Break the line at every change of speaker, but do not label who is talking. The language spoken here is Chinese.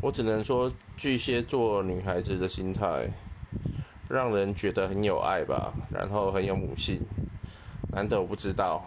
我只能说巨蟹座女孩子的心态让人觉得很有爱吧然后很有母性男的我不知道。